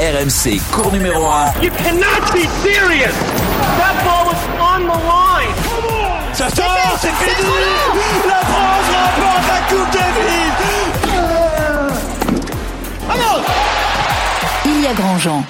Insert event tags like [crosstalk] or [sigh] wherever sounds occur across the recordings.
RMC, cours numéro 1. You cannot be serious. That ball was on the line. Ça sort, c'est fini. La France remporte la Coupe Davis. Vamos Il y a Grandjean.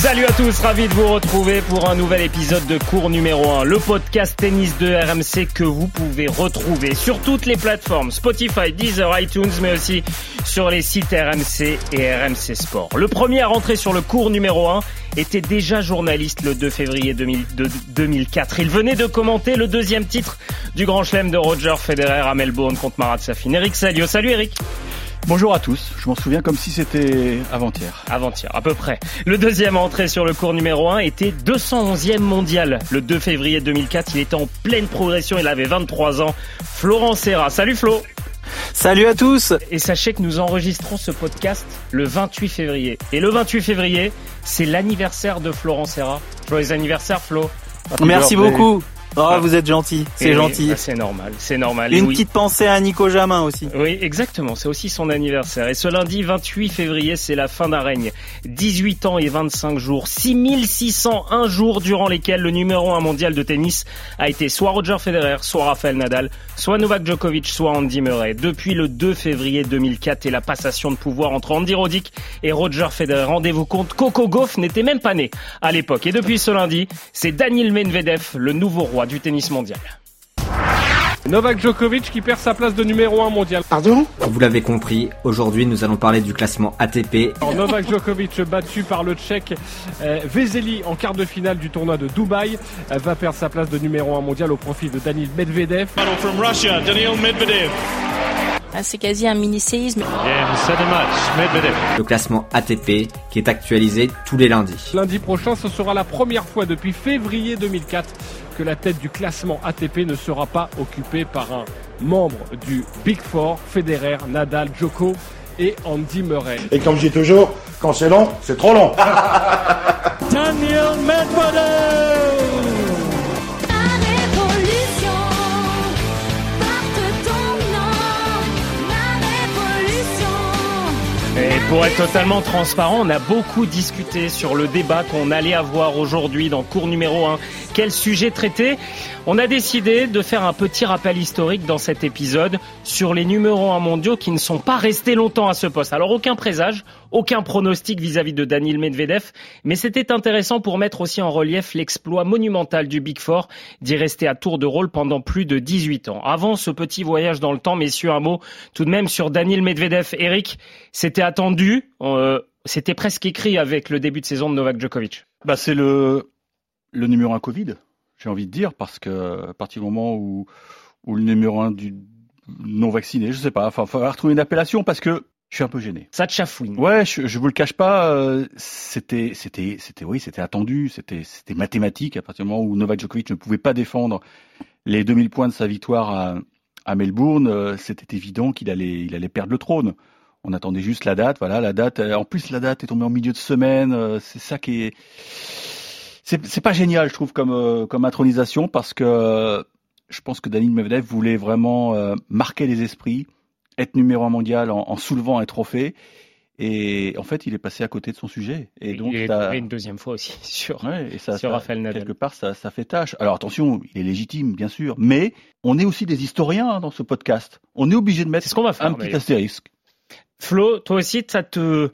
Salut à tous, ravi de vous retrouver pour un nouvel épisode de cours numéro 1, le podcast tennis de RMC que vous pouvez retrouver sur toutes les plateformes, Spotify, Deezer, iTunes, mais aussi sur les sites RMC et RMC Sport. Le premier à rentrer sur le cours numéro 1 était déjà journaliste le 2 février 2004. Il venait de commenter le deuxième titre du Grand Chelem de Roger Federer à Melbourne contre Marat Safin. Eric Salio, salut Eric Bonjour à tous, je m'en souviens comme si c'était avant-hier. Avant-hier, à peu près. Le deuxième entrée sur le cours numéro 1 était 211e mondial. Le 2 février 2004, il était en pleine progression, il avait 23 ans. Florent Serra, salut Flo Salut à tous Et sachez que nous enregistrons ce podcast le 28 février. Et le 28 février, c'est l'anniversaire de Florent Serra. Joyeux anniversaire Flo Merci beaucoup Oh, vous êtes gentil, c'est gentil. Bah, c'est normal, c'est normal. Une petite pensée à Nico Jamin aussi. Oui, exactement, c'est aussi son anniversaire. Et ce lundi 28 février, c'est la fin d'un règne. 18 ans et 25 jours, 6601 jours durant lesquels le numéro 1 mondial de tennis a été soit Roger Federer, soit Rafael Nadal, soit Novak Djokovic, soit Andy Murray. Depuis le 2 février 2004 et la passation de pouvoir entre Andy Roddick et Roger Federer, rendez-vous compte, Coco Gauff n'était même pas né à l'époque. Et depuis ce lundi, c'est Daniel Medvedev, le nouveau roi du tennis mondial. Novak Djokovic qui perd sa place de numéro 1 mondial. Pardon Vous l'avez compris, aujourd'hui nous allons parler du classement ATP. Novak Djokovic battu par le Tchèque euh, Vezeli en quart de finale du tournoi de Dubaï euh, va perdre sa place de numéro 1 mondial au profit de Daniil Medvedev. From Russia, Daniil Medvedev. Ah, c'est quasi un mini-séisme. Le classement ATP qui est actualisé tous les lundis. Lundi prochain, ce sera la première fois depuis février 2004 que la tête du classement ATP ne sera pas occupée par un membre du Big Four, Federer, Nadal, Djoko et Andy Murray. Et comme je dis toujours, quand c'est long, c'est trop long. [laughs] Daniel Medvedev pour être totalement transparent, on a beaucoup discuté sur le débat qu'on allait avoir aujourd'hui dans cours numéro 1. Quel sujet traiter On a décidé de faire un petit rappel historique dans cet épisode sur les numéros 1 mondiaux qui ne sont pas restés longtemps à ce poste. Alors aucun présage, aucun pronostic vis-à-vis de Daniel Medvedev, mais c'était intéressant pour mettre aussi en relief l'exploit monumental du Big Four d'y rester à tour de rôle pendant plus de 18 ans. Avant ce petit voyage dans le temps, messieurs, un mot tout de même sur Daniel Medvedev. Eric, c'était attendu, euh, c'était presque écrit avec le début de saison de Novak Djokovic. Bah c'est le le numéro un Covid, j'ai envie de dire, parce que à partir du moment où, où le numéro un du non vacciné, je sais pas, enfin, il faudra retrouver une appellation parce que je suis un peu gêné. Ça te chafouine. Ouais, je, je vous le cache pas, euh, c'était, c'était, c'était, oui, c'était attendu, c'était, c'était mathématique à partir du moment où Novak Djokovic ne pouvait pas défendre les 2000 points de sa victoire à, à Melbourne, euh, c'était évident qu'il allait, il allait perdre le trône. On attendait juste la date, voilà, la date. En plus, la date est tombée en milieu de semaine. Euh, c'est ça qui est c'est pas génial, je trouve, comme, euh, comme intronisation, parce que je pense que Daniel Medvedev voulait vraiment euh, marquer les esprits, être numéro un mondial en, en, soulevant un trophée. Et en fait, il est passé à côté de son sujet. Et, donc, il est une deuxième fois aussi [laughs] sur, ouais, et ça, sur ça, Rafael Nadal. Quelque part, ça, ça fait tâche. Alors attention, il est légitime, bien sûr, mais on est aussi des historiens hein, dans ce podcast. On est obligé de mettre ce qu'on va faire, un petit astérisque. Flo, toi aussi, ça te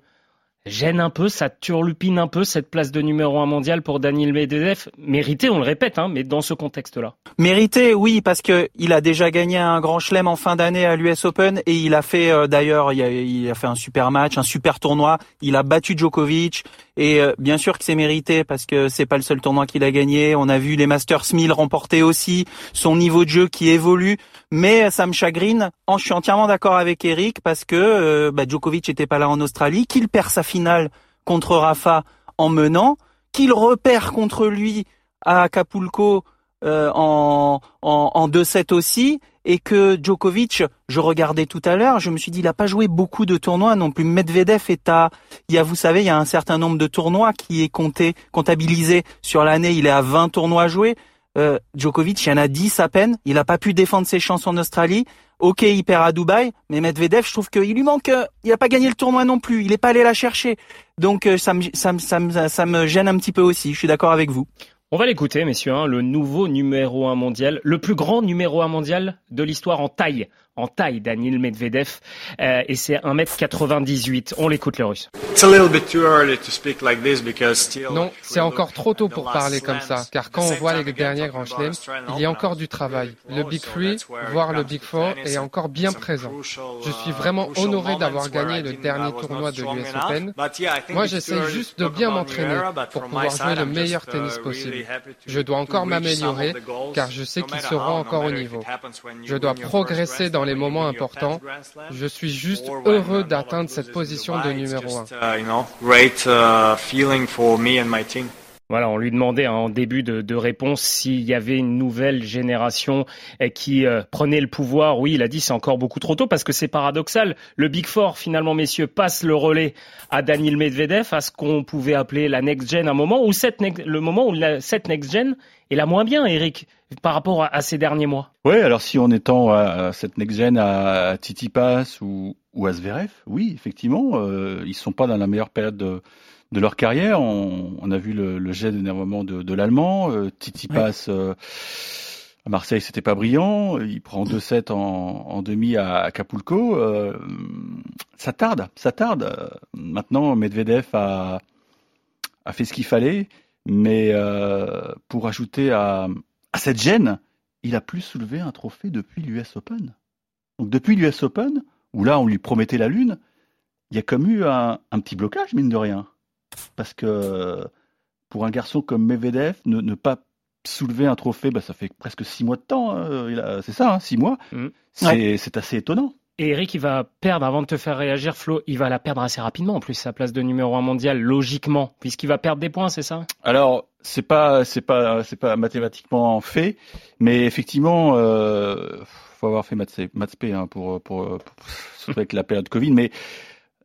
gêne un peu, ça turlupine un peu cette place de numéro un mondial pour Daniel Medvedev. Mérité, on le répète, hein, mais dans ce contexte-là. Mérité, oui, parce que il a déjà gagné un grand chelem en fin d'année à l'US Open et il a fait euh, d'ailleurs, il, a fait un super match, un super tournoi. Il a battu Djokovic et euh, bien sûr que c'est mérité parce que c'est pas le seul tournoi qu'il a gagné. On a vu les Masters 1000 remporter aussi, son niveau de jeu qui évolue. Mais ça me chagrine. je suis entièrement d'accord avec Eric parce que euh, bah, Djokovic était pas là en Australie, qu'il perd sa finale contre Rafa en menant, qu'il repère contre lui à Acapulco euh, en, en, en 2-7 aussi, et que Djokovic, je regardais tout à l'heure, je me suis dit, il a pas joué beaucoup de tournois non plus. Medvedev est à, il y a, vous savez, il y a un certain nombre de tournois qui est compté, comptabilisé sur l'année, il est à 20 tournois joués. Euh, Djokovic, il y en a 10 à peine. Il n'a pas pu défendre ses chances en Australie. Ok, il perd à Dubaï, mais Medvedev, je trouve qu'il lui manque. Euh, il a pas gagné le tournoi non plus. Il est pas allé la chercher. Donc euh, ça me ça gêne un petit peu aussi. Je suis d'accord avec vous. On va l'écouter, messieurs, hein, le nouveau numéro un mondial, le plus grand numéro un mondial de l'histoire en taille, en taille, Daniel Medvedev, euh, et c'est 1m98. On l'écoute, le russe. Non, c'est encore trop tôt pour parler comme ça, car quand on voit les derniers grands chelems, il y a encore du travail. Le Big Three, voire le Big Four, est encore bien présent. Je suis vraiment honoré d'avoir gagné le dernier tournoi de l'US Open. Moi, j'essaie juste de bien m'entraîner pour pouvoir jouer le meilleur tennis possible. Je dois encore m'améliorer, car je sais qu'ils seront encore au niveau. Je dois progresser dans les moments importants. Je suis juste heureux d'atteindre cette position de numéro un. Voilà, on lui demandait hein, en début de, réponse s'il y avait une nouvelle génération eh, qui euh, prenait le pouvoir. Oui, il a dit c'est encore beaucoup trop tôt parce que c'est paradoxal. Le Big Four, finalement, messieurs, passe le relais à Daniel Medvedev, à ce qu'on pouvait appeler la next gen, un moment où cette le moment où cette next gen est la moins bien, Eric, par rapport à, ces derniers mois. Oui, alors si on étend à, cette next gen à, Titi Pass ou, ou à Zverev, oui, effectivement, euh, ils sont pas dans la meilleure période de de leur carrière. On, a vu le, le jet d'énervement de, de l'Allemand. Euh, Titi passe euh, à Marseille, c'était pas brillant. Il prend 2-7 en, en, demi à Acapulco. Euh, ça tarde, ça tarde. Maintenant, Medvedev a, a fait ce qu'il fallait, mais pour ajouter à, à cette gêne, il a plus soulevé un trophée depuis l'US Open. Donc depuis l'US Open, où là on lui promettait la lune, il y a comme eu un, un petit blocage, mine de rien parce que pour un garçon comme Medvedev, ne, pas soulever un trophée, bah, ça fait presque six mois de temps. Hein. C'est ça, hein, six mois. Mm. C'est assez étonnant. Et Eric, il va perdre, avant de te faire réagir, Flo, il va la perdre assez rapidement en plus, sa place de numéro un mondial, logiquement, puisqu'il va perdre des points, c'est ça? Alors, c'est pas, c'est pas, c'est pas mathématiquement fait, mais effectivement, euh, faut avoir fait maths, hein, pour, pour, surtout avec la période Covid. Mais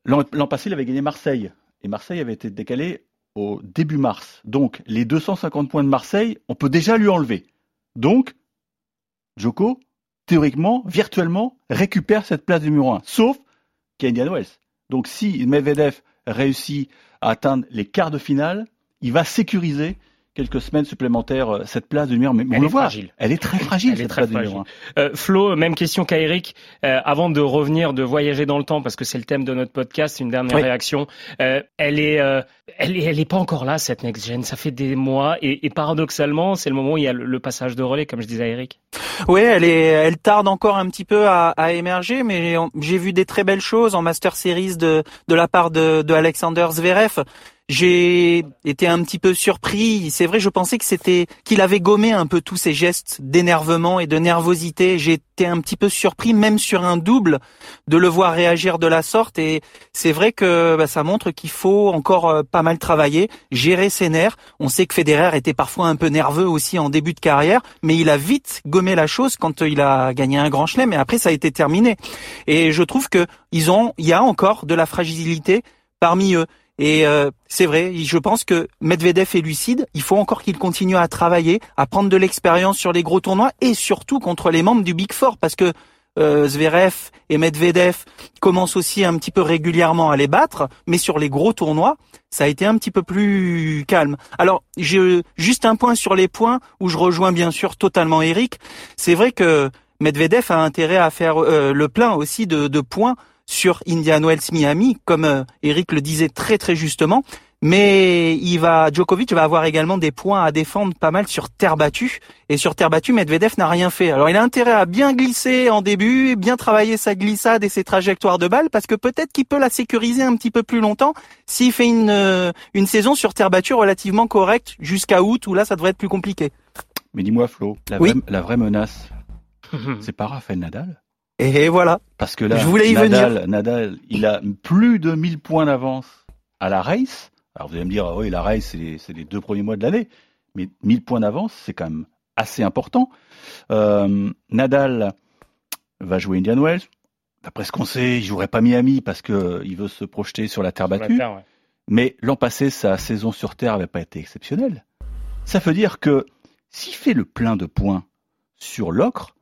l'an passé, il avait gagné Marseille et Marseille avait été décalé au début mars. Donc les 250 points de Marseille, on peut déjà lui enlever. Donc, Joko, théoriquement, virtuellement, récupère cette place numéro 1, sauf Kenyan Wells. Donc si Medvedev réussit à atteindre les quarts de finale, il va sécuriser quelques semaines supplémentaires euh, cette place de numéro. Mais elle on est fragile. Elle est très fragile. Elle est très fragile. Euh, Flo, même question qu'à Eric. Euh, avant de revenir, de voyager dans le temps, parce que c'est le thème de notre podcast, une dernière réaction. Euh, elle est, euh, elle est, elle est pas encore là cette next gen. Ça fait des mois et, et paradoxalement, c'est le moment où il y a le, passage de relais, comme je disais à Eric. Oui, elle est, elle tarde encore un petit peu à, à émerger, mais j'ai vu des très belles choses en Master Series de de la part de, de Alexander Zverev. J'ai été un petit peu surpris. C'est vrai, je pensais que c'était qu'il avait gommé un peu tous ces gestes d'énervement et de nervosité. Été un petit peu surpris, même sur un double, de le voir réagir de la sorte. Et c'est vrai que bah, ça montre qu'il faut encore euh, pas mal travailler, gérer ses nerfs. On sait que Federer était parfois un peu nerveux aussi en début de carrière, mais il a vite gommé la chose quand il a gagné un grand chelem. Et après, ça a été terminé. Et je trouve que ils ont, il y a encore de la fragilité parmi eux. Et euh, c'est vrai, je pense que Medvedev est lucide. Il faut encore qu'il continue à travailler, à prendre de l'expérience sur les gros tournois et surtout contre les membres du Big Four, parce que euh, Zverev et Medvedev commencent aussi un petit peu régulièrement à les battre, mais sur les gros tournois, ça a été un petit peu plus calme. Alors, j'ai juste un point sur les points où je rejoins bien sûr totalement Eric. C'est vrai que Medvedev a intérêt à faire euh, le plein aussi de, de points sur Indian Wells Miami, comme euh, Eric le disait très très justement. Mais il va, Djokovic va avoir également des points à défendre pas mal sur terre battue. Et sur terre battue, Medvedev n'a rien fait. Alors il a intérêt à bien glisser en début, bien travailler sa glissade et ses trajectoires de balles, parce que peut-être qu'il peut la sécuriser un petit peu plus longtemps s'il fait une, euh, une saison sur terre battue relativement correcte jusqu'à août, où là ça devrait être plus compliqué. Mais dis-moi Flo, la, vraie, la vraie menace, [laughs] c'est pas Rafael Nadal? Et voilà. Parce que là, je voulais y Nadal, Nadal, il a plus de 1000 points d'avance à la race. Alors vous allez me dire, oui, la race, c'est les, les, deux premiers mois de l'année. Mais 1000 points d'avance, c'est quand même assez important. Euh, Nadal va jouer Indian Wells. D'après ce qu'on sait, il jouerait pas Miami parce que il veut se projeter sur la terre battue. Mais l'an passé, sa saison sur terre n'avait pas été exceptionnelle. Ça veut dire que s'il fait le plein de points sur l'ocre,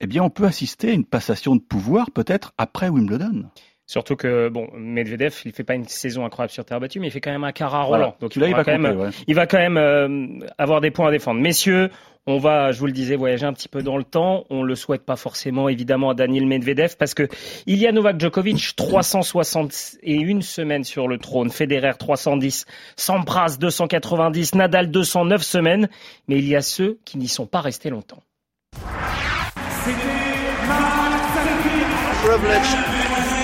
eh bien, on peut assister à une passation de pouvoir peut-être après Wimbledon. Surtout que bon, Medvedev, il fait pas une saison incroyable sur terre battue, mais il fait quand même un quart à Roland. Donc il, va, quand même, il va quand même euh, avoir des points à défendre. Messieurs, on va, je vous le disais, voyager un petit peu dans le temps. On le souhaite pas forcément, évidemment, à Daniel Medvedev, parce que il y a Novak Djokovic, [coughs] 361 semaines sur le trône, Federer 310, Sampras 290, Nadal 209 semaines, mais il y a ceux qui n'y sont pas restés longtemps.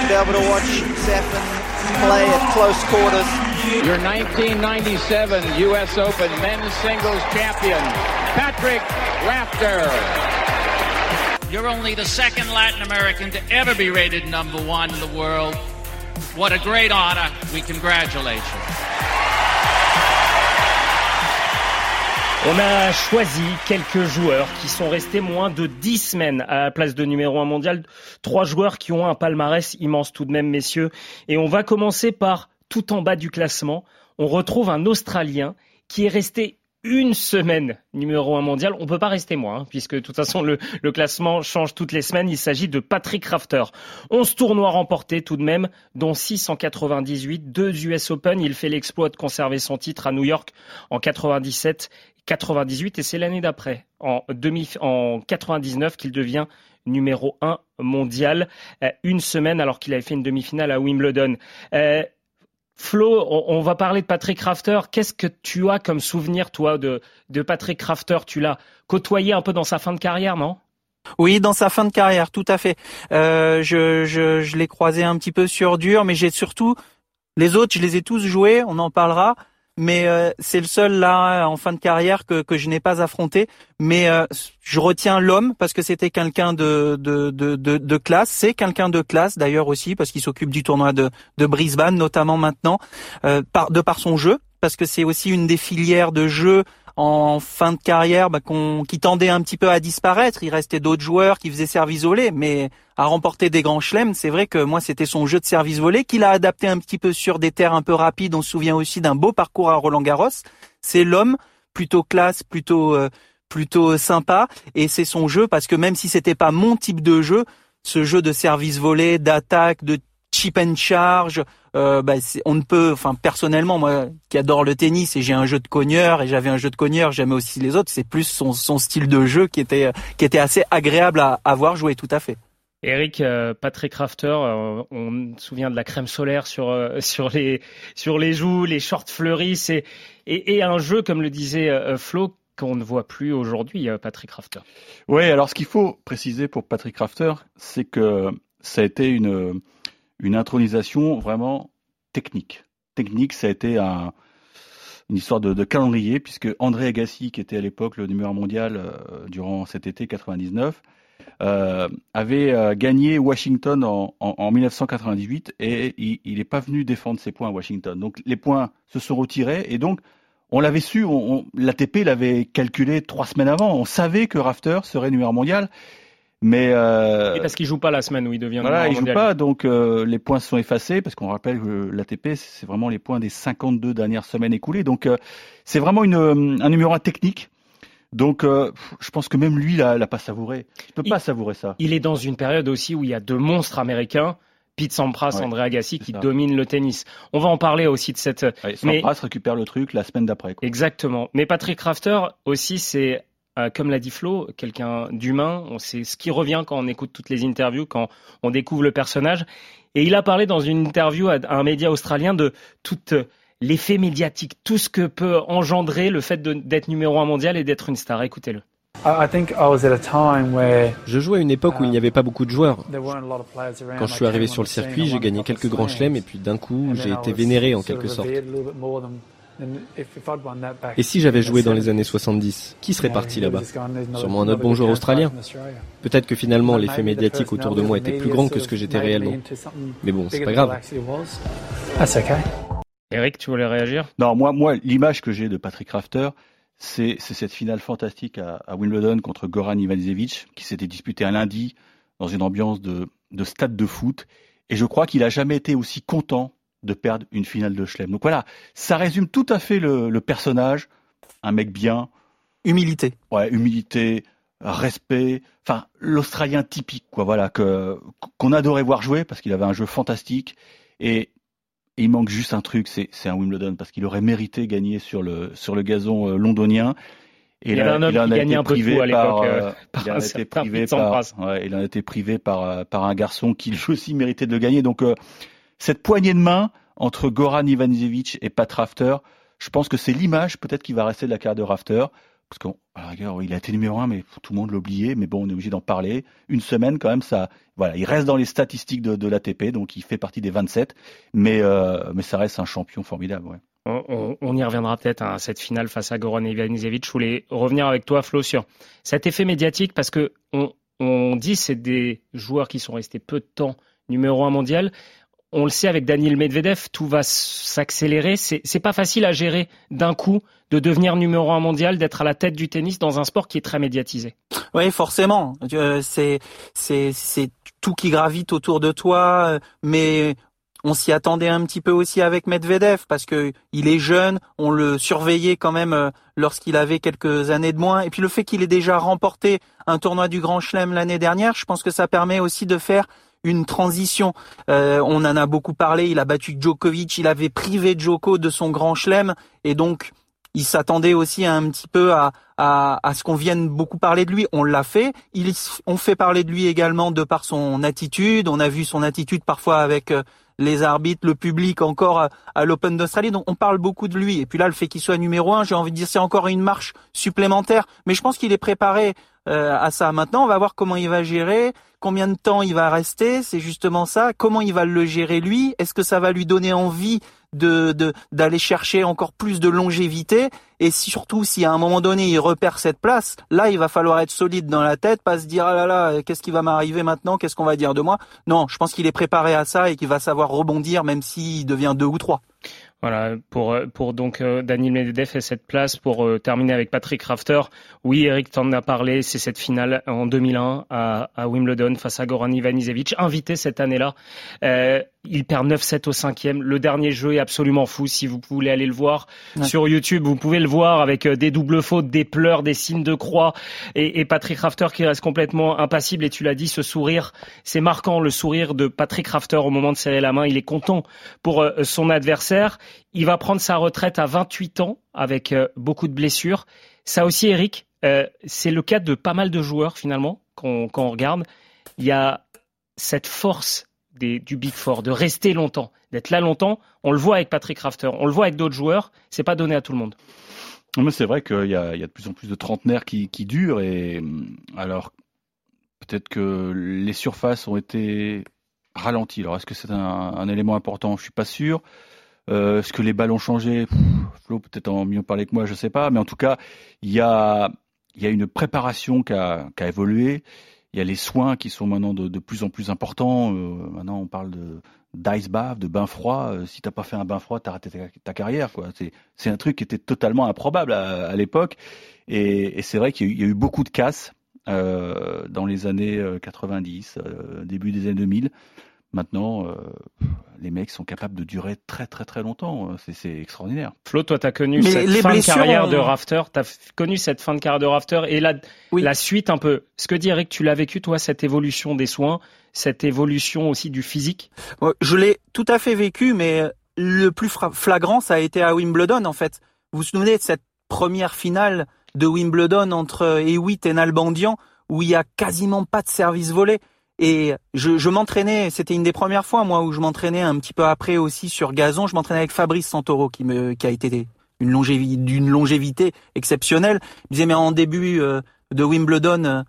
Be able to watch Stefan play at close quarters. Your 1997 U.S. Open men's singles champion, Patrick Rafter. You're only the second Latin American to ever be rated number one in the world. What a great honor. We congratulate you. On a choisi quelques joueurs qui sont restés moins de 10 semaines à la place de numéro 1 mondial. Trois joueurs qui ont un palmarès immense tout de même, messieurs. Et on va commencer par tout en bas du classement. On retrouve un Australien qui est resté une semaine numéro un mondial. On peut pas rester moins, hein, puisque de toute façon le, classement change toutes les semaines. Il s'agit de Patrick Rafter. 11 tournois remportés tout de même, dont 6 en 98, 2 US Open. Il fait l'exploit de conserver son titre à New York en 97, 98 et c'est l'année d'après, en, en 99, qu'il devient numéro un mondial. Euh, une semaine alors qu'il avait fait une demi-finale à Wimbledon. Euh, Flo, on, va parler de Patrick Rafter. Qu'est-ce que tu as comme souvenir, toi, de, de Patrick Rafter? Tu l'as côtoyé un peu dans sa fin de carrière, non? Oui, dans sa fin de carrière, tout à fait. Euh, je, je, je l'ai croisé un petit peu sur dur, mais j'ai surtout les autres, je les ai tous joués. On en parlera mais euh, c'est le seul là en fin de carrière que, que je n'ai pas affronté. Mais euh, je retiens l'homme parce que c'était quelqu'un de, de, de, classe. C'est quelqu'un de classe d'ailleurs aussi parce qu'il s'occupe du tournoi de, de Brisbane notamment maintenant euh, par, de par son jeu parce que c'est aussi une des filières de jeu en fin de carrière bah, qui tendait un petit peu à disparaître. Il restait d'autres joueurs qui faisaient service volé, mais à remporter des grands chelems, c'est vrai que moi c'était son jeu de service volé qu'il a adapté un petit peu sur des terres un peu rapides. On se souvient aussi d'un beau parcours à Roland Garros. C'est l'homme plutôt classe, plutôt euh, plutôt sympa, et c'est son jeu parce que même si c'était pas mon type de jeu, ce jeu de service volé, d'attaque, de chip and charge. Euh, bah, on ne peut, enfin personnellement, moi qui adore le tennis et j'ai un jeu de cogneur et j'avais un jeu de cogneur, j'aimais aussi les autres. C'est plus son, son, style de jeu qui était qui était assez agréable à, avoir joué, tout à fait. Eric, euh, Patrick Rafter, euh, on se souvient de la crème solaire sur [laughs] sur les sur les joues, les shorts fleuris, et, et un jeu comme le disait Flo qu'on ne voit plus aujourd'hui, Patrick Rafter. Oui, alors ce qu'il faut préciser pour Patrick Rafter, c'est que ça a été une une intronisation vraiment technique. Technique, ça a été une histoire de, calendrier, puisque André Agassi, qui était à l'époque le numéro mondial euh, durant cet été 99, euh, avait euh, gagné Washington en, 1998 et il n'est pas venu défendre ses points à Washington. Donc les points se sont retirés et donc on l'avait su, l'ATP l'avait calculé trois semaines avant. On savait que Rafter serait numéro mondial mais euh, parce qu'il joue pas la semaine où il devient voilà, il joue pas, donc euh, les points sont effacés parce qu'on rappelle que l'ATP c'est vraiment les points des 52 dernières semaines écoulées. Donc euh, c'est vraiment une, un numéro un technique. Donc je pense que même lui l'a, l'a pas savouré. Il peut pas savourer ça. Il est dans une période aussi où il y a deux monstres américains. Pete Sampras, André Agassi qui dominent le tennis. On va en parler aussi de cette. Sampras récupère le truc la semaine d'après. Exactement. Mais Patrick Rafter aussi, c'est euh, comme l'a dit Flo, quelqu'un d'humain. C'est ce qui revient quand on écoute toutes les interviews, quand on découvre le personnage. Et il a parlé dans une interview à un média australien de tout l'effet médiatique, tout ce que peut engendrer le fait d'être numéro un mondial et d'être une star. Écoutez-le. Je jouais à une époque où il n'y avait pas beaucoup de joueurs. Quand je suis arrivé sur le circuit, j'ai gagné quelques grands chelems et puis d'un coup, j'ai été vénéré en quelque sorte. Et si j'avais joué dans les années 70, qui serait parti là-bas Sûrement un autre bon joueur australien. Peut-être que finalement l'effet médiatique autour de moi était plus grand que ce que j'étais réellement. Mais bon, c'est pas grave. Eric, tu voulais réagir? Non, moi, moi l'image que j'ai de Patrick Rafter, c'est cette finale fantastique à, Wimbledon contre Goran Ivanisevic, qui s'était disputé un lundi dans une ambiance de, de stade de foot. Et je crois qu'il a jamais été aussi content de perdre une finale de Chelem. Donc voilà, ça résume tout à fait le, personnage, un mec bien. Humilité. Ouais, humilité, respect, enfin l'Australien typique, quoi, voilà, que qu'on adorait voir jouer parce qu'il avait un jeu fantastique et il manque juste un truc, c'est c'est un Wimbledon parce qu'il aurait mérité gagner sur le sur le gazon euh, londonien. Et il, en a été privé par, euh, il a été privé par, ouais, il en a été privé par par un garçon qui lui [laughs] aussi méritait de le gagner. Donc cette poignée de main entre Goran Ivanisevic et Pat Rafter, je pense que c'est l'image peut-être qui va rester de la carrière de Rafter. Parce qu'à la il a été numéro un, mais tout le monde l'oubliait. Mais bon, on est obligé d'en parler. Une semaine, quand même, ça, voilà, il reste dans les statistiques de, l'ATP, donc il fait partie des 27. Mais, euh, mais ça reste un champion formidable. On, y reviendra peut-être à cette finale face à Goran Ivanisevic. Je voulais revenir avec toi, Flo, sur cet effet médiatique, parce que on, on dit c'est des joueurs qui sont restés peu de temps numéro un mondial on le sait avec Daniel Medvedev, tout va s'accélérer. C'est, pas facile à gérer d'un coup de devenir numéro un mondial, d'être à la tête du tennis dans un sport qui est très médiatisé. Oui, forcément. Euh, c'est, c'est, c'est tout qui gravite autour de toi, euh, mais on s'y attendait un petit peu aussi avec Medvedev parce que il est jeune, on le surveillait quand même euh, lorsqu'il avait quelques années de moins. Et puis le fait qu'il ait déjà remporté un tournoi du Grand Chelem l'année dernière, je pense que ça permet aussi de faire une transition. Euh, on en a beaucoup parlé. Il a battu Djokovic. Il avait privé Djoko de son grand chelem et donc il s'attendait aussi un petit peu à, à, à ce qu'on vienne beaucoup parler de lui. On l'a fait. Il, on fait parler de lui également de par son attitude. On a vu son attitude parfois avec euh, les arbitres, le public encore à, l'Open d'Australie. Donc on parle beaucoup de lui. Et puis là, le fait qu'il soit numéro un, j'ai envie de dire, c'est encore une marche supplémentaire. Mais je pense qu'il est préparé euh, à ça. Maintenant, on va voir comment il va gérer, combien de temps il va rester. C'est justement ça. Comment il va le gérer lui? Est-ce que ça va lui donner envie de d'aller chercher encore plus de longévité? Et surtout si à un moment donné il repère cette place, là il va falloir être solide dans la tête, pas se dire ah là là qu'est-ce qui va m'arriver maintenant, qu'est-ce qu'on va dire de moi? Non, je pense qu'il est préparé à ça et qu'il va savoir rebondir même s'il devient deux ou trois. Voilà, pour, pour donc euh, Daniel Medvedev et cette place, pour euh, terminer avec Patrick Rafter. Oui, Eric t'en a parlé, c'est cette finale en 2001 à, à Wimbledon face à Goran Ivanisevic, invité cette année-là. Euh, il perd 9-7 au cinquième. Le dernier jeu est absolument fou. Si vous voulez aller le voir sur YouTube, vous pouvez le voir avec euh, des doubles fautes, des pleurs, des signes de croix et, et Patrick Rafter qui reste complètement impassible. Et tu l'as dit, ce sourire, c'est marquant, le sourire de Patrick Rafter au moment de serrer la main. Il est content pour son adversaire. Il va prendre sa retraite à 28 ans avec euh, beaucoup de blessures. Ça aussi, Eric, euh, c'est le cas de pas mal de joueurs finalement quand, on regarde. Il y a cette force du Big Four de rester longtemps, d'être là longtemps. On le voit avec Patrick Rafter, on le voit avec d'autres joueurs. C'est pas donné à tout le monde. Mais c'est vrai qu'il y, a, de plus en plus de trentenaires qui, durent et alors peut-être que les surfaces ont été ralenties. Alors est-ce que c'est un, un, élément important? Je suis pas sûr. Euh, Est-ce que les balles ont changé? Flo peut-être en mieux parler que moi, je sais pas. Mais en tout cas, il y a, y a une préparation qui a, qui a évolué. Il y a les soins qui sont maintenant de, de plus en plus importants. Euh, maintenant, on parle de d'ice bath, de bain froid. Euh, si t'as pas fait un bain froid, t'as raté ta, carrière. quoi. C'est un truc qui était totalement improbable à, à l'époque. Et, et c'est vrai qu'il y, y, a eu beaucoup de casses euh, dans les années 90, euh, euh, début des années 2000. Maintenant, euh, les mecs sont capables de durer très très très longtemps. C'est extraordinaire. Flo, toi, tu as connu cette fin de carrière de Rafter. Tu as connu cette fin de carrière de Rafter et la, la suite un peu. Ce que dit Eric, tu l'as vécu, toi, cette évolution des soins, cette évolution aussi du physique? Je l'ai tout à fait vécu, mais le plus flagrant, ça a été à Wimbledon, en fait. Vous vous souvenez de cette première finale de Wimbledon entre Hewitt et Nalbandian, où il y a quasiment pas de service volé? Et je, je m'entraînais, c'était une des premières fois moi où je m'entraînais un petit peu après aussi sur gazon. Je m'entraînais avec Fabrice Santoro qui me qui a été une longévité d'une longévité exceptionnelle. Il disait mais en début euh, de Wimbledon, euh,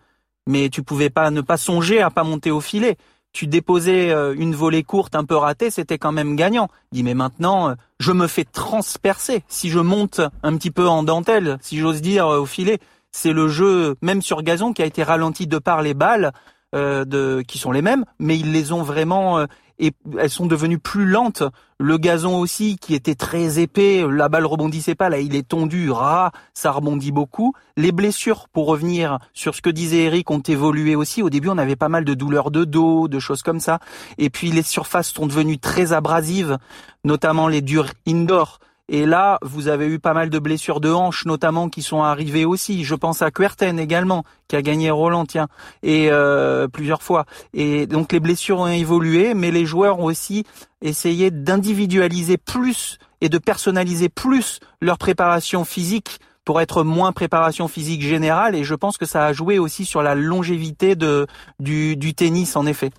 mais tu pouvais pas ne pas songer à pas monter au filet. Tu déposais euh, une volée courte un peu ratée, c'était quand même gagnant. Il dit mais maintenant je me fais transpercer si je monte un petit peu en dentelle, si j'ose dire au filet. C'est le jeu même sur gazon qui a été ralenti de par les balles. Euh, de, qui sont les mêmes, mais ils les ont vraiment euh, et elles sont devenues plus lentes. Le gazon aussi, qui était très épais, la balle rebondissait pas, là il est tondu, ras, ça rebondit beaucoup. Les blessures, pour revenir sur ce que disait Eric, ont évolué aussi. Au début, on avait pas mal de douleurs de dos, de choses comme ça. Et puis les surfaces sont devenues très abrasives, notamment les durs indoor. Et là, vous avez eu pas mal de blessures de hanches, notamment, qui sont arrivées aussi. Je pense à Querten également, qui a gagné Roland, tiens, et euh, plusieurs fois. Et donc les blessures ont évolué, mais les joueurs ont aussi essayé d'individualiser plus et de personnaliser plus leur préparation physique pour être moins préparation physique générale. Et je pense que ça a joué aussi sur la longévité de, du, du tennis, en effet.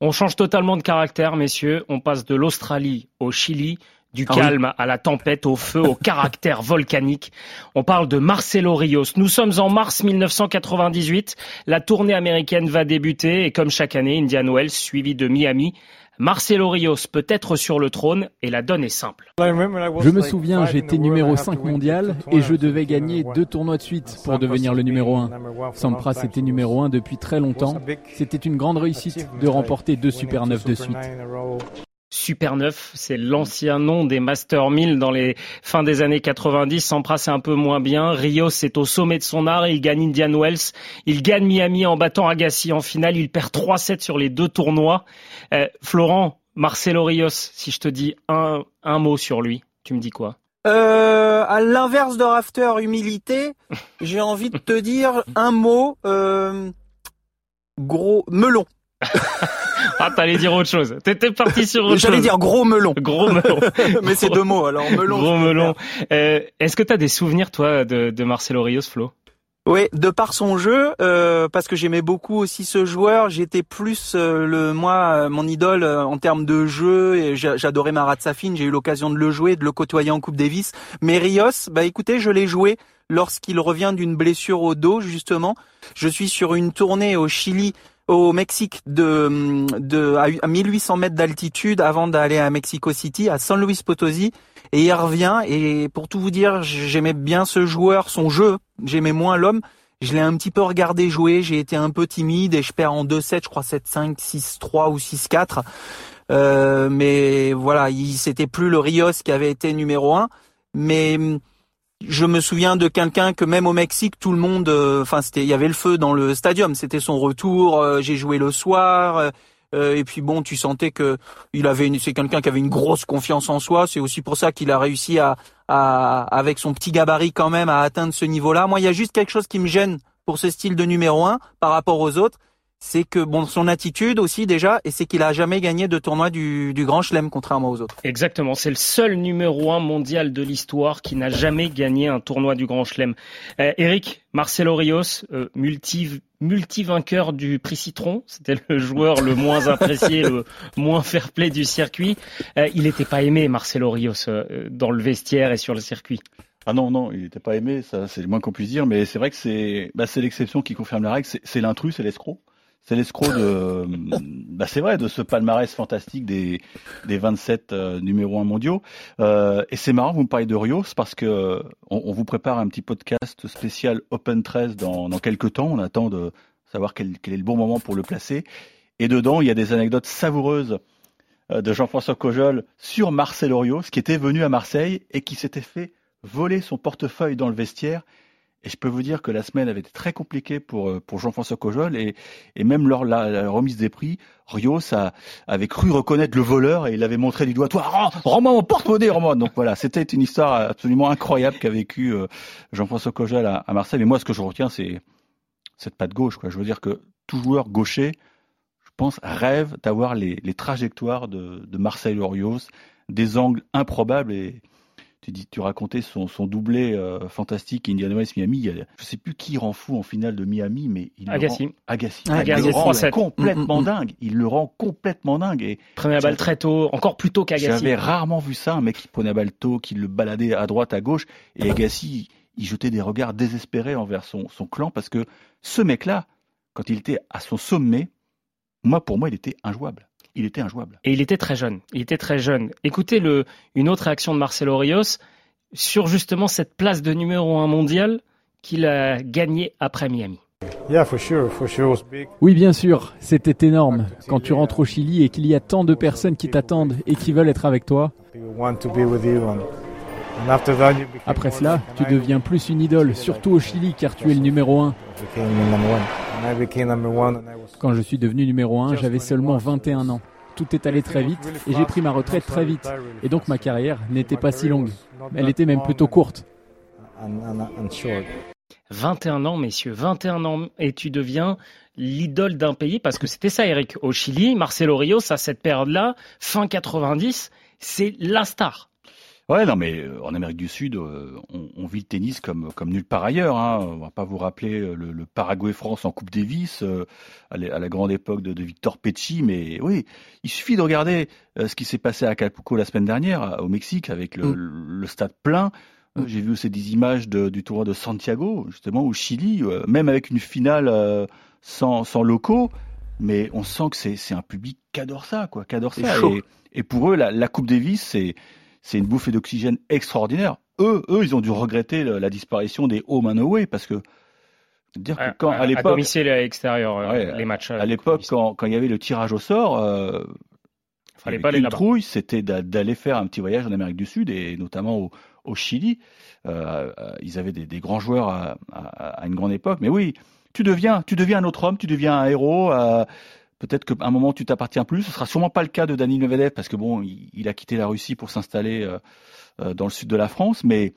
On change totalement de caractère, messieurs. On passe de l'Australie au Chili, du ah calme à la tempête, au feu, au caractère [laughs] volcanique. On parle de Marcelo Rios. Nous sommes en mars 1998. La tournée américaine va débuter et comme chaque année, Indian Wells suivi de Miami. Marcelo Rios peut être sur le trône et la donne est simple. Je me souviens, j'étais numéro 5 mondial et je devais gagner deux tournois de suite pour devenir le numéro 1. Sampras était numéro 1 depuis très longtemps. C'était une grande réussite de remporter deux Super 9 de suite. Super 9, c'est l'ancien nom des Master 1000 dans les fins des années 90. Sampras c'est un peu moins bien. Rios est au sommet de son art. Il gagne Indian Wells. Il gagne Miami en battant Agassi en finale. Il perd 3-7 sur les deux tournois. Euh, Florent, Marcelo Rios, si je te dis un, un mot sur lui, tu me dis quoi? Euh, à l'inverse de Rafter, humilité, [laughs] j'ai envie de te dire un mot, euh, gros melon. [laughs] Ah, t'allais dire autre chose. T'étais parti sur autre chose. J'allais dire gros melon. Gros melon. [laughs] Mais c'est deux mots, alors melon. Gros melon. Euh, Est-ce que t'as des souvenirs, toi, de, de Marcelo Rios, Flo? Oui, de par son jeu, euh, parce que j'aimais beaucoup aussi ce joueur. J'étais plus euh, le moi, euh, mon idole euh, en termes de jeu. Et j'adorais Marat Safin. J'ai eu l'occasion de le jouer, de le côtoyer en Coupe Davis. Mais Rios, bah écoutez, je l'ai joué lorsqu'il revient d'une blessure au dos justement. Je suis sur une tournée au Chili au Mexique de, de à 1800 mètres d'altitude avant d'aller à Mexico City, à San Luis Potosi, et il revient. Et pour tout vous dire, j'aimais bien ce joueur, son jeu, j'aimais moins l'homme. Je l'ai un petit peu regardé jouer, j'ai été un peu timide et je perds en 2-7, je crois 7-5, 6-3 ou 6-4. Euh, mais voilà, il c'était plus le Rios qui avait été numéro 1. Mais je me souviens de quelqu'un que même au Mexique, tout le monde, euh, enfin c'était, il y avait le feu dans le stadium. C'était son retour. Euh, j'ai joué le soir. Euh, et puis bon, tu sentais que il avait, c'est quelqu'un qui avait une grosse confiance en soi. C'est aussi pour ça qu'il a réussi à, à, avec son petit gabarit quand même, à atteindre ce niveau-là. Moi, il y a juste quelque chose qui me gêne pour ce style de numéro un par rapport aux autres c'est que bon son attitude aussi déjà et c'est qu'il a jamais gagné de tournoi du, du Grand Chelem contrairement aux autres. Exactement, c'est le seul numéro un mondial de l'histoire qui n'a jamais gagné un tournoi du Grand Chelem. Euh, Eric Marcelo Rios, euh, multi multi vainqueur du prix Citron, c'était le joueur le moins apprécié, le moins fair-play du circuit. Euh, il n'était pas aimé Marcelo Rios euh, dans le vestiaire et sur le circuit. Ah non, non, il n'était pas aimé, ça c'est le moins qu'on puisse dire, mais c'est vrai que c'est bah, l'exception qui confirme la règle, c'est l'intrus, c'est l'escroc c'est l'escroc de, [laughs] bah c'est vrai, de ce palmarès fantastique des, des 27 euh, numéros 1 mondiaux. Euh, et c'est marrant, vous me parlez de Rios parce que on, on, vous prépare un petit podcast spécial Open 13 dans, dans quelques temps. On attend de savoir quel, quel, est le bon moment pour le placer. Et dedans, il y a des anecdotes savoureuses euh, de Jean-François Cojol sur Marcel Rios, qui était venu à Marseille et qui s'était fait voler son portefeuille dans le vestiaire et je peux vous dire que la semaine avait été très compliquée pour, euh, pour Jean-François Cojol et, et même lors de la, remise des prix, Rios a, avait cru reconnaître le voleur et il avait montré du doigt, toi, rends-moi mon porte-monnaie, rends-moi. Donc voilà, c'était une histoire absolument incroyable qu'a vécu euh, Jean-François Cojol à, à, Marseille. Mais moi, ce que je retiens, c'est cette patte gauche. Quoi. Je veux dire que tout joueur gaucher, je pense, rêve d'avoir les, les trajectoires de, de Marseille Rios, des angles improbables et tu dis, tu racontais son, son doublé euh, fantastique Indiana Wells Miami. Il y a, je sais plus qui rend fou en finale de Miami, mais il Agassi. le rend, Agassi. Ah, il le rend complètement mm, mm, mm. dingue. Il le rend complètement dingue. Et prenait la balle très tôt, encore plus tôt qu'Agassi. J'avais rarement vu ça, un mec qui prenait la balle tôt, qui le baladait à droite, à gauche, et Agassi, il jetait des regards désespérés envers son, son clan parce que ce mec-là, quand il était à son sommet, moi, pour moi, il était injouable il était injouable. Et il était très jeune. Il était très jeune. Écoutez le, une autre réaction de Marcelo Rios sur justement cette place de numéro un mondial qu'il a gagné après Miami. Oui, bien sûr, c'était énorme. Quand tu rentres au Chili et qu'il y a tant de personnes qui t'attendent et qui veulent être avec toi. Après cela, tu deviens plus une idole, surtout au Chili car tu es le numéro un. Quand je suis devenu numéro 1, j'avais seulement 21 ans. Tout est allé très vite et j'ai pris ma retraite très vite. Et donc ma carrière n'était pas si longue. Elle était même plutôt courte. 21 ans, messieurs, 21 ans, et tu deviens l'idole d'un pays, parce que c'était ça, Eric. Au Chili, Marcelo Rios, à cette période-là, fin 90, c'est la star. Ouais, non, mais euh, en Amérique du Sud, euh, on, vit le tennis comme, comme nulle part ailleurs. Hein. On va pas vous rappeler euh, le, Paraguay-France en Coupe Davis à, la, grande époque de, Victor Pecci, mais oui, il suffit de regarder ce qui s'est passé à Acapulco la semaine dernière, au Mexique, avec le, mm. stade plein. Mm. J'ai vu aussi des images du tournoi de Santiago, justement, au Chili, même avec une finale sans, sans locaux, mais on sent que c'est un public qui adore ça, quoi, qui adore ça. Et, et, pour eux, la, la Coupe Davis, c'est c'est une bouffée d'oxygène extraordinaire. Eux, eux, ils ont dû regretter la disparition des home and away parce que dire que quand à, l'époque, à domicile à l'extérieur, euh, les matchs. À l'époque, quand, quand il y avait le tirage au sort, euh, fallait pas une trouille, c'était d'aller faire un petit voyage en Amérique du Sud et notamment au, au Chili. Euh, euh ils avaient des, des grands joueurs à, à, à, une grande époque, mais oui, tu deviens, tu deviens un autre homme, tu deviens un héros. Euh, Peut-être qu'à un moment tu t'appartiens plus. Ce sera sûrement pas le cas de Dani Medvedev parce que bon, il, a quitté la Russie pour s'installer euh, euh, dans le sud de la France, mais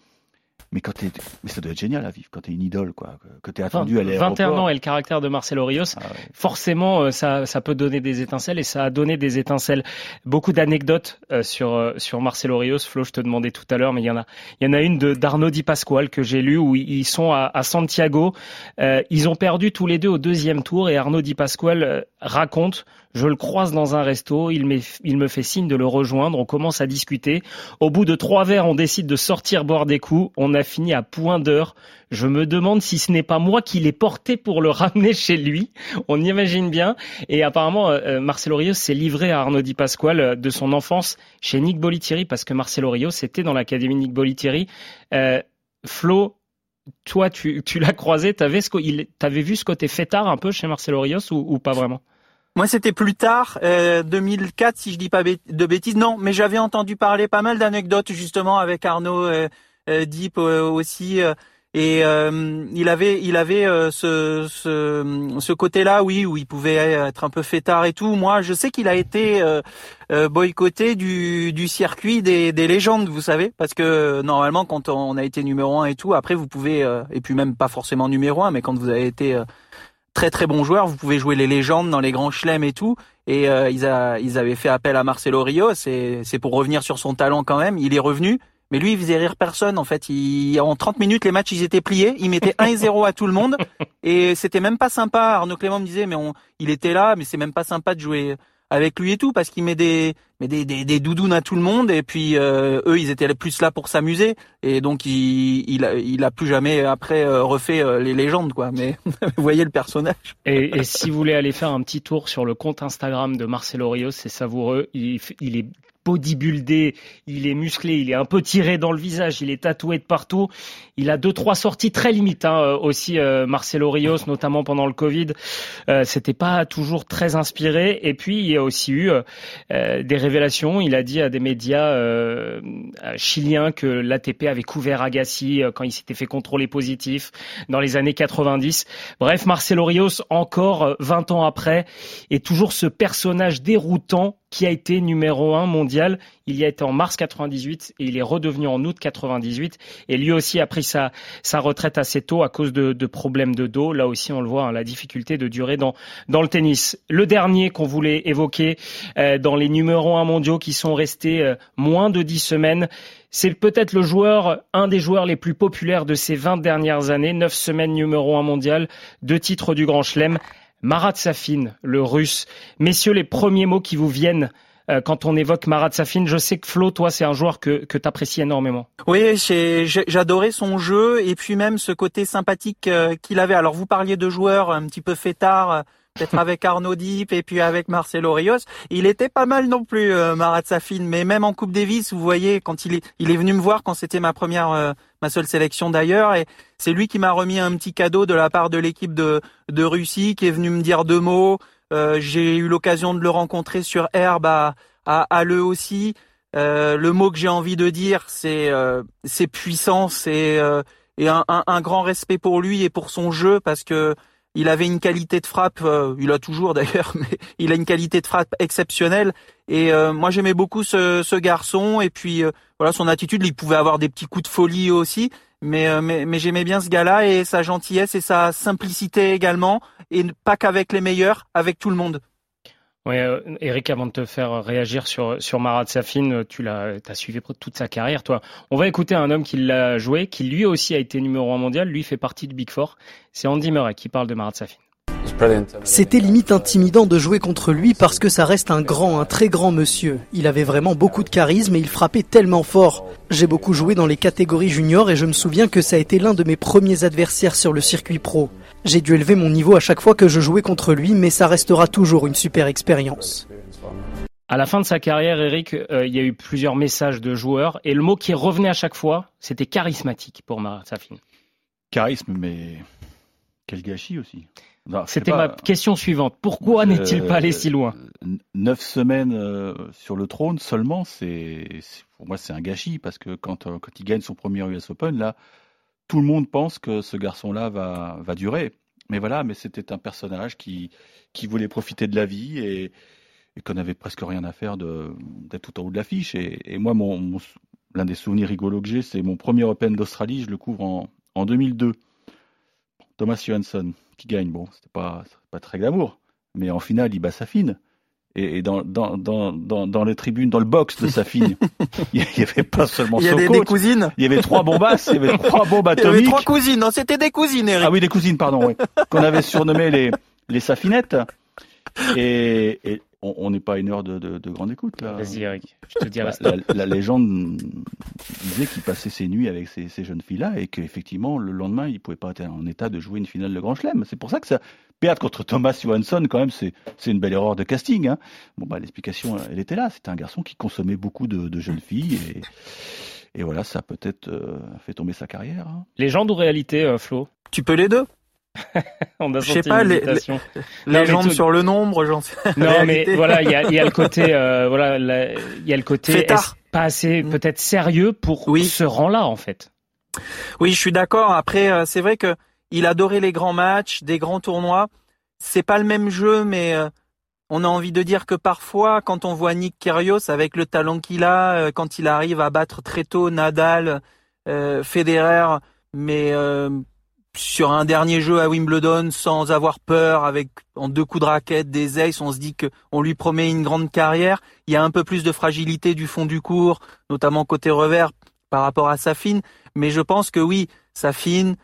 mais quand mais ça doit être génial à vivre quand tu es une idole, quoi, que tu es attendu à l'aéroport. 21 ans et le caractère de Marcelo Rios, ah forcément, euh, ça, ça peut donner des étincelles et ça a donné des étincelles. Beaucoup d'anecdotes euh, sur euh, sur Marcelo Rios. Flo, je te demandais tout à l'heure, mais il y en a, il y en a une de d'Arnaud Di Pasquale que j'ai lu où ils sont à, à Santiago. ils ont perdu tous les deux au deuxième tour et Arnaud Di Pasquale raconte je le croise dans un resto, il, il, me fait signe de le rejoindre, on commence à discuter. Au bout de trois verres, on décide de sortir boire des coups. On a fini à point d'heure. Je me demande si ce n'est pas moi qui l'ai porté pour le ramener chez lui. On imagine bien. Et apparemment, euh, euh, Marcelo Rios s'est livré à Arnaud Di Pasquale euh, de son enfance chez Nick Bolitieri parce que Marcelo Rios était dans l'académie Nick Bolitieri. Euh, Flo, toi, tu, tu l'as croisé, t'avais, avais vu ce côté fêtard un peu chez Marcelo Rios ou pas vraiment? Moi, c'était plus tard, euh, 2004, si je dis pas de bêtises. Non, mais j'avais entendu parler pas mal d'anecdotes justement avec Arnaud euh, euh Deep euh, aussi. Euh, et il avait, il avait ce, ce, ce côté-là, oui, où il pouvait être un peu fêtard et tout. Moi, je sais qu'il a été boycotté du, du circuit des, des légendes, vous savez, parce que normalement, quand on a été numéro un et tout, après, vous pouvez, et puis même pas forcément numéro un, mais quand vous avez été très très bon joueur. Vous pouvez jouer les légendes dans les grands chelems et tout. Et euh, ils, a, ils avaient fait appel à Marcelo Rios. C'est pour revenir sur son talent quand même. Il est revenu. Mais lui, il faisait rire personne. En fait, il, en 30 minutes, les matchs, ils étaient pliés. Il mettait 1 et 0 à tout le monde. [laughs] Et c'était même pas sympa. Arnaud Clément me disait, mais on, il était là, mais c'est même pas sympa de jouer avec lui et tout parce qu'il met des mais des, des, des, doudounes à tout le monde et puis euh, eux ils étaient plus là pour s'amuser et donc il il a, il a plus jamais après euh, refait euh, les légendes quoi. Mais [laughs] vous voyez le personnage. Et, et, si vous voulez aller faire un petit tour sur le compte Instagram de Marcelo Rios c'est savoureux. Il, il est bodybuildé, il est musclé, il est un peu tiré dans le visage, il est tatoué de partout. Il a deux trois sorties très limites hein, euh, aussi euh, Marcelo Rios notamment pendant le Covid. Euh, C'était pas toujours très inspiré et puis il y a aussi eu euh, des révélations, il a dit à des médias chiliens que l'ATP avait couvert Agassi quand il s'était fait contrôler positif dans les années 90. Bref, Marcelo Rios encore 20 ans après est toujours ce personnage déroutant qui a été numéro un mondial. Il y a été en mars 98 et il est redevenu en août 98. Et lui aussi a pris sa, sa retraite assez tôt à cause de, de problèmes de dos. Là aussi, on le voit, hein, la difficulté de durer dans, dans le tennis. Le dernier qu'on voulait évoquer euh, dans les numéros un mondiaux qui sont restés euh, moins de dix semaines, c'est peut-être le joueur, un des joueurs les plus populaires de ces 20 dernières années. Neuf semaines numéro un mondial, deux titres du Grand Chelem. Marat Safin, le russe. Messieurs, les premiers mots qui vous viennent euh, quand on évoque Marat Safin. Je sais que Flo, toi, c'est un joueur que, tu apprécies énormément. Oui, j'adorais son jeu et puis même ce côté sympathique euh, qu'il avait. Alors, vous parliez de joueurs un petit peu fêtards peut-être avec Arnaud Dip et puis avec Marcelo Rios. Il était pas mal non plus, euh, Marat Safin, mais même en Coupe Davis, vous voyez, quand il est, il est venu me voir quand c'était ma première, euh, ma seule sélection d'ailleurs, et c'est lui qui m'a remis un petit cadeau de la part de l'équipe de, de Russie, qui est venu me dire deux mots. Euh, j'ai eu l'occasion de le rencontrer sur Herbe à, à, Le aussi. Euh, le mot que j'ai envie de dire, c'est c'est puissance et, et un, un, un, grand respect pour lui et pour son jeu parce que il avait une qualité de frappe, euh, il a toujours d'ailleurs, [laughs] mais il a une qualité de frappe exceptionnelle. Et euh, moi j'aimais beaucoup ce, ce, garçon. Et puis euh, voilà son attitude, il pouvait avoir des petits coups de folie aussi, mais mais, mais j'aimais bien ce gars-là et sa gentillesse et sa simplicité également, et pas qu'avec les meilleurs, avec tout le monde. Oui, Eric, avant de te faire réagir sur, sur Marat Safin, tu l'as as suivi toute sa carrière, toi. On va écouter un homme qui l'a joué, qui lui aussi a été numéro un mondial, lui fait partie du Big Four. C'est Andy Murray qui parle de Marat Safin. C'était limite intimidant de jouer contre lui parce que ça reste un grand, un très grand monsieur. Il avait vraiment beaucoup de charisme et il frappait tellement fort. J'ai beaucoup joué dans les catégories juniors et je me souviens que ça a été l'un de mes premiers adversaires sur le circuit pro. J'ai dû élever mon niveau à chaque fois que je jouais contre lui, mais ça restera toujours une super expérience. À la fin de sa carrière, Eric, euh, il y a eu plusieurs messages de joueurs et le mot qui revenait à chaque fois, c'était charismatique pour Marat Safin. Charisme, mais quel gâchis aussi. C'était ma question suivante. Pourquoi euh, n'est-il pas allé si loin? Neuf semaines euh, sur le trône seulement, c'est pour moi c'est un gâchis parce que quand, euh, quand il gagne son premier US Open, là, tout le monde pense que ce garçon-là va, va durer. Mais voilà, mais c'était un personnage qui, qui voulait profiter de la vie et, qu'on avait presque rien à faire d'être tout en haut de l'affiche. Et, et moi, mon, l'un des souvenirs rigolos que j'ai, c'est mon premier Open d'Australie, je le couvre en, en 2002. Thomas Johansson qui gagne. Bon, c'était pas, pas très glamour, mais en finale, il bat Safine. Et, dans, dans, dans, dans, les tribunes, dans le box de Safine, [laughs] il y avait pas seulement Il y avait des cousines. Il y avait trois bombasses, il y avait trois bombes atomiques. [laughs] Il y avait trois cousines. Non, c'était des cousines, Eric. Ah oui, des cousines, pardon, oui. Qu'on avait surnommé les, les Safinettes. Et, et, on n'est pas à une heure de, de, de grande écoute là. Vas-y Eric, je te dirai la, la, la, légende disait qu'il passait ses nuits avec ces, ces jeunes filles-là et qu'effectivement le lendemain il pouvait pas être en état de jouer une finale de Grand Chelem. C'est pour ça que ça perdre contre Thomas Johansson quand même c'est une belle erreur de casting. Hein. Bon bah l'explication elle était là. C'était un garçon qui consommait beaucoup de, de jeunes filles et et voilà ça a peut-être euh, fait tomber sa carrière. Hein. Légende ou réalité, euh, Flo? Tu peux les deux. [laughs] On a je sais pas les, les, sur le nombre j'en sais non mais voilà il y a, y a, le côté euh, voilà il y a le côté pas assez mm. peut-être sérieux pour oui. ce rang là en fait? Oui je suis d'accord. Après euh, c'est vrai que il adorait les grands matchs des grands tournois. C'est pas le même jeu mais euh, on a envie de dire que parfois quand on voit Nick Kyrgios avec le talent qu'il a euh, quand il arrive à battre très tôt Nadal euh, Federer mais sur un dernier jeu à Wimbledon sans avoir peur avec en deux coups de raquette des aces on se dit que on lui promet une grande carrière il y a un peu plus de fragilité du fond du cours notamment côté revers par rapport à Safine mais je pense que oui Safine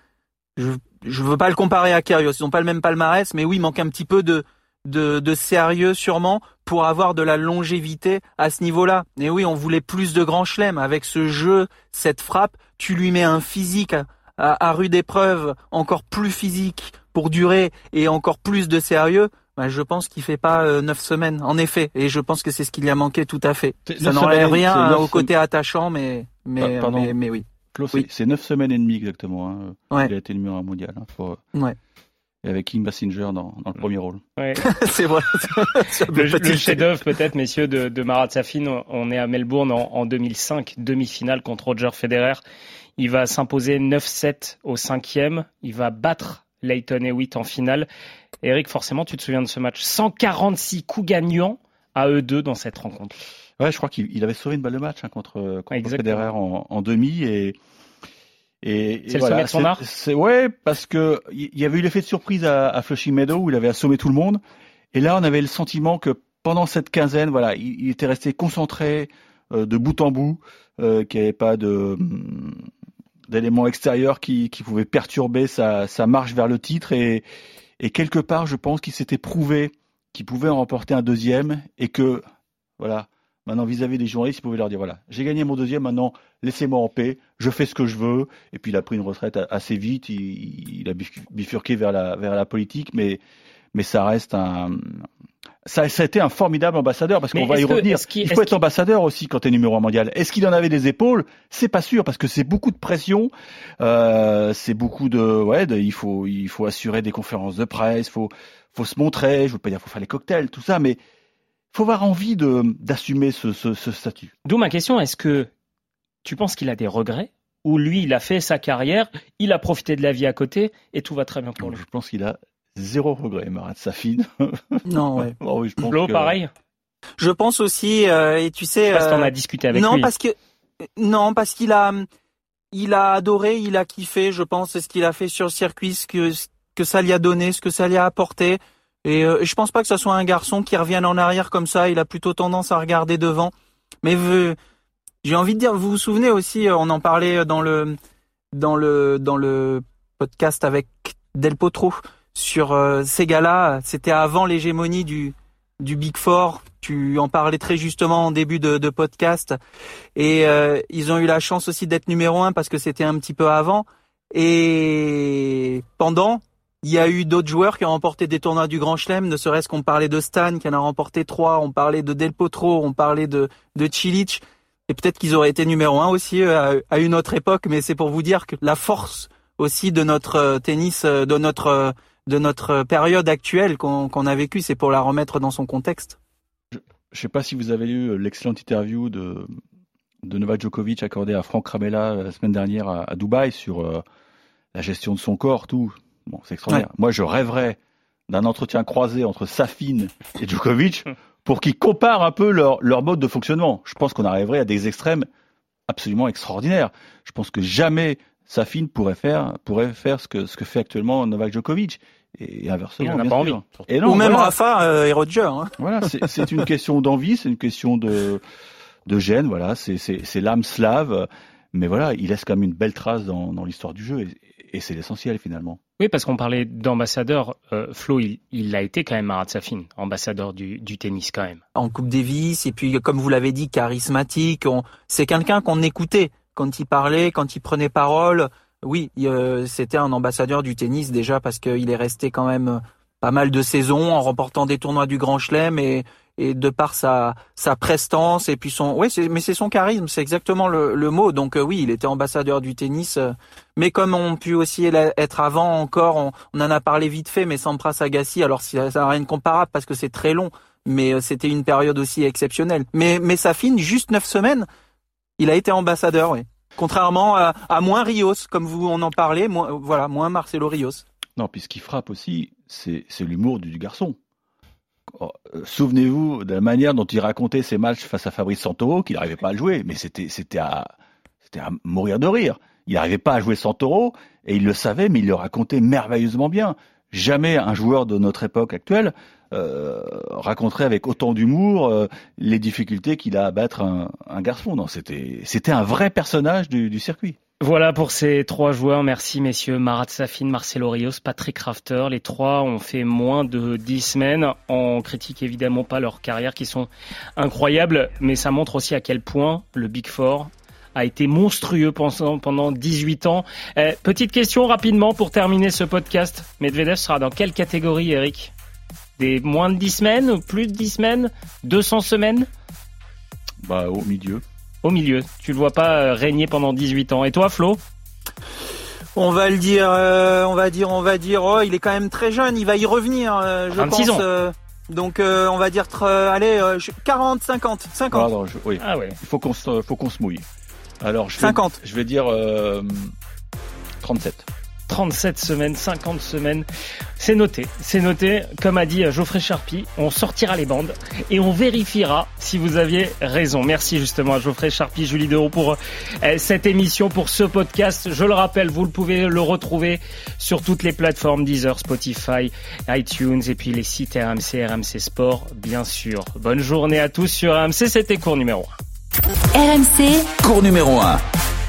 je je veux pas le comparer à Kyrgios ils ont pas le même palmarès mais oui il manque un petit peu de de, de sérieux sûrement pour avoir de la longévité à ce niveau-là. Et oui, on voulait plus de grands chelems avec ce jeu, cette frappe. Tu lui mets un physique à, à rude épreuve, encore plus physique pour durer et encore plus de sérieux, bah, je pense qu'il fait pas euh, neuf semaines, en effet. Et je pense que c'est ce qu'il lui a manqué tout à fait. Ça n'enlève rien au côté attachant, mais mais, Pardon. mais, mais oui. Claude, oui. c'est neuf semaines et demie exactement. Hein. Ouais. Il a été numéro un mondial. Hein, pour... ouais. Et avec Kim Basinger dans, dans le premier rôle. Ouais. [laughs] c'est vrai. [laughs] le, le chef-d'œuvre peut-être, messieurs, de, de Marat Safin. On est à Melbourne en, en 2005, demi-finale contre Roger Federer. Il va s'imposer 9-7 au cinquième. Il va battre Leighton Hewitt en finale. Eric, forcément, tu te souviens de ce match. 146 coups gagnants à eux deux dans cette rencontre. Ouais, je crois qu'il avait sauvé une balle de match hein, contre, contre Federer en, en, demi et. Et, c'est le voilà, sommet de son art. C'est ouais, parce que il y avait eu l'effet de surprise à, à Flushing Meadow où il avait assommé tout le monde. Et là, on avait le sentiment que pendant cette quinzaine, voilà, il, il était resté concentré euh, de bout en bout, euh, qu'il n'y avait pas de d'éléments extérieurs qui, pouvaient perturber sa, marche vers le titre et, quelque part je pense qu'il s'était prouvé qu'il pouvait en remporter un deuxième et que voilà maintenant vis-à-vis -vis des journalistes il pouvait leur dire voilà j'ai gagné mon deuxième maintenant laissez-moi en paix je fais ce que je veux. Et puis il a pris une retraite assez vite il, il a bifurqué vers la vers la politique mais mais ça reste un ça, ça a été un formidable ambassadeur parce qu'on va y que, revenir. Il faut être ambassadeur aussi quand tu es numéro un mondial. Est-ce qu'il en avait des épaules? C'est pas sûr parce que c'est beaucoup de pression, euh, c'est beaucoup de ouais, de, il faut il faut assurer des conférences de presse, faut faut se montrer. Je veux pas dire faut faire les cocktails, tout ça, mais faut avoir envie de d'assumer ce, ce, ce statut. D'où ma question est-ce que tu penses qu'il a des regrets? Ou lui il a fait sa carrière, il a profité de la vie à côté et tout va très bien pour lui? Je pense qu'il a zéro regret, Marat Safin. [laughs] Non, ouais. bon, oui, je pense Flo, que- pareil Je pense aussi, euh, et tu sais. Je sais pas si t'en euh, as discuté avec non, lui. parce que non, parce qu'il a, il a adoré, il a kiffé. Je pense ce qu'il a fait sur le circuit, ce que ce que ça lui a donné, ce que ça lui a apporté. Et euh, je pense pas que ce soit un garçon qui revienne en arrière comme ça. Il a plutôt tendance à regarder devant. Mais euh, j'ai envie de dire, vous vous souvenez aussi, euh, on en parlait dans le dans le dans le podcast avec Del Potro sur euh, ces gars-là. C'était avant l'hégémonie du du Big Four. Tu en parlais très justement en début de, de podcast. Et euh, ils ont eu la chance aussi d'être numéro un parce que c'était un petit peu avant. Et pendant, il y a eu d'autres joueurs qui ont remporté des tournois du Grand Chelem, ne serait-ce qu'on parlait de Stan qui en a remporté trois, on parlait de Del Potro, on parlait de, de Cilic. Et peut-être qu'ils auraient été numéro un aussi euh, à, à une autre époque, mais c'est pour vous dire que la force aussi de notre euh, tennis, euh, de notre de notre période actuelle qu'on a vécue, c'est pour la remettre dans son contexte. Je sais pas si vous avez lu l'excellente interview de, de Novak Djokovic accordée à Franck Ramella la semaine dernière à, à Dubaï sur euh, la gestion de son corps, tout. Bon, c'est extraordinaire. Ouais. Moi, je rêverais d'un entretien croisé entre Safin et Djokovic pour qu'ils comparent un peu leur, leur mode de fonctionnement. Je pense qu'on arriverait à des extrêmes absolument extraordinaires. Je pense que jamais Safin pourrait faire, pourrait faire ce que, ce que fait actuellement Novak Djokovic. Et, inversement, Il en a bien pas sûr. envie. Et Ou même voilà. Rafa euh, et Roger. Hein. Voilà, c'est- une question d'envie, c'est une question de, de gêne, voilà, c'est- c'est c'est l'âme slave, mais voilà, il laisse quand même une belle trace dans, dans l'histoire du jeu, et, et c'est l'essentiel finalement. Oui, parce qu'on parlait d'ambassadeur. Euh, Flo, il, il a été quand même Marat Safin, ambassadeur du, du tennis quand même. en Coupe Davis et puis comme vous l'avez dit charismatique c'est quelqu'un qu'on écoutait quand il parlait quand il prenait parole oui euh, c'était un ambassadeur du tennis déjà parce qu'il est resté quand même euh, pas mal de saisons en remportant des tournois du Grand Chelem et et de par sa sa prestance et puis son ouais mais c'est son charisme c'est exactement le, le mot donc euh, oui il était ambassadeur du tennis euh, mais comme on pu aussi être avant encore on, on en a parlé vite fait mais Sampras Agassi alors ça n'a rien de comparable parce que c'est très long mais c'était une période aussi exceptionnelle. Mais mais Safin, juste neuf semaines, il a été ambassadeur, oui. Contrairement à, moins Rios, comme vous en parlait, moins, voilà, moins Marcelo Rios. Non, puis ce qui frappe aussi, c'est l'humour du garçon. Oh, euh, Souvenez-vous de la manière dont il racontait ses matchs face à Fabrice Santoro, qu'il n'arrivait pas à jouer, mais c'était à, à mourir de rire. Il n'arrivait pas à jouer Santoro, et il le savait, mais il le racontait merveilleusement bien. Jamais un joueur de notre époque actuelle euh, raconterait avec autant d'humour euh, les difficultés qu'il a à battre un, garçon. C'était c'était un vrai personnage du, circuit. Voilà pour ces trois joueurs. Merci messieurs Marat Safin, Marcelo Rios, Patrick Rafter. Les trois ont fait moins de dix semaines. On critique évidemment pas leur carrière qui sont incroyables, mais ça montre aussi à quel point le Big Four a été monstrueux pendant, pendant 18 ans. Euh, petite question rapidement pour terminer ce podcast. Medvedev sera dans quelle catégorie Eric? Des moins de 10 semaines ou plus de 10 semaines? 200 semaines? Bah, au milieu. Au milieu. Tu le vois pas euh, régner pendant 18 ans. Et toi Flo? On va le dire, euh, on va dire, on va dire. Oh, il est quand même très jeune, il va y revenir, euh, je 26 pense. ans. euh, donc euh, on va dire, euh, allez, euh, je- 40, 50, 50. Ah, non, je- oui. Ah ouais. Il faut qu'on se, faut qu'on se mouille. Alors, je vais, 50. je vais dire euh, 37. 37 semaines, 50 semaines. C'est noté, c'est noté. Comme a dit Geoffrey Charpie, on sortira les bandes et on vérifiera si vous aviez raison. Merci justement à Geoffrey Charpie, Julie Dehaut pour euh, cette émission, pour ce podcast. Je le rappelle, vous le pouvez le retrouver sur toutes les plateformes Deezer, Spotify, iTunes et puis les sites RMC, RMC Sport, bien sûr. Bonne journée à tous sur RMC, c'était cours numéro 1. RMC, cours numéro 1.